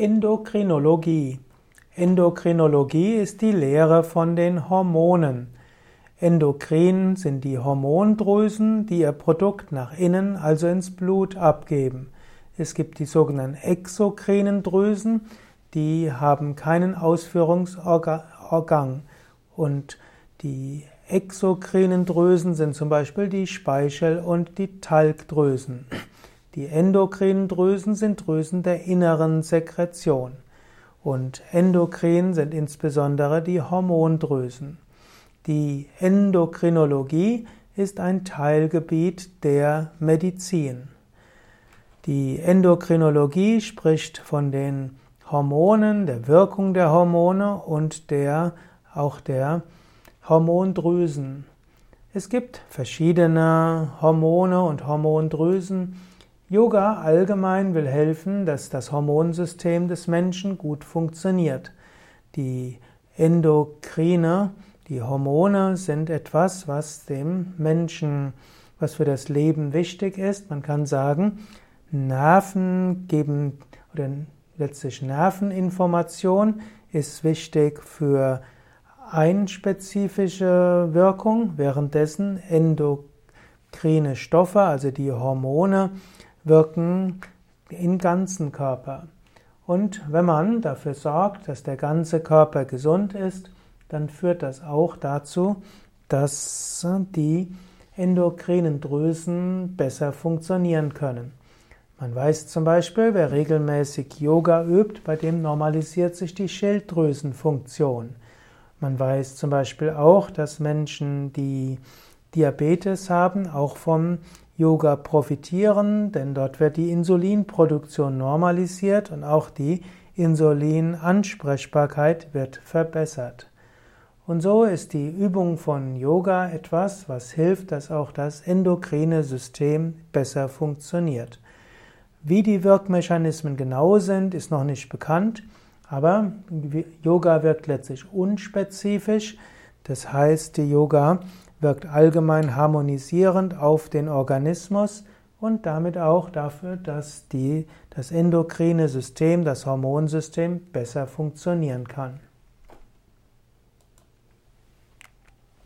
Endokrinologie. Endokrinologie ist die Lehre von den Hormonen. Endokrin sind die Hormondrüsen, die ihr Produkt nach innen, also ins Blut, abgeben. Es gibt die sogenannten exokrinen Drüsen, die haben keinen Ausführungsorgang. Und die exokrinen Drüsen sind zum Beispiel die Speichel- und die Talgdrüsen. Die endokrinen Drüsen sind Drüsen der inneren Sekretion. Und endokrin sind insbesondere die Hormondrüsen. Die Endokrinologie ist ein Teilgebiet der Medizin. Die Endokrinologie spricht von den Hormonen, der Wirkung der Hormone und der, auch der Hormondrüsen. Es gibt verschiedene Hormone und Hormondrüsen, Yoga allgemein will helfen, dass das Hormonsystem des Menschen gut funktioniert. Die Endokrine, die Hormone sind etwas, was dem Menschen, was für das Leben wichtig ist. Man kann sagen, Nerven geben oder letztlich Nerveninformation ist wichtig für einspezifische Wirkung, währenddessen endokrine Stoffe, also die Hormone, wirken im ganzen Körper. Und wenn man dafür sorgt, dass der ganze Körper gesund ist, dann führt das auch dazu, dass die endokrinen Drüsen besser funktionieren können. Man weiß zum Beispiel, wer regelmäßig Yoga übt, bei dem normalisiert sich die Schilddrüsenfunktion. Man weiß zum Beispiel auch, dass Menschen, die Diabetes haben, auch vom Yoga profitieren, denn dort wird die Insulinproduktion normalisiert und auch die Insulinansprechbarkeit wird verbessert. Und so ist die Übung von Yoga etwas, was hilft, dass auch das endokrine System besser funktioniert. Wie die Wirkmechanismen genau sind, ist noch nicht bekannt, aber Yoga wirkt letztlich unspezifisch. Das heißt, die Yoga wirkt allgemein harmonisierend auf den Organismus und damit auch dafür, dass die, das endokrine System, das Hormonsystem besser funktionieren kann.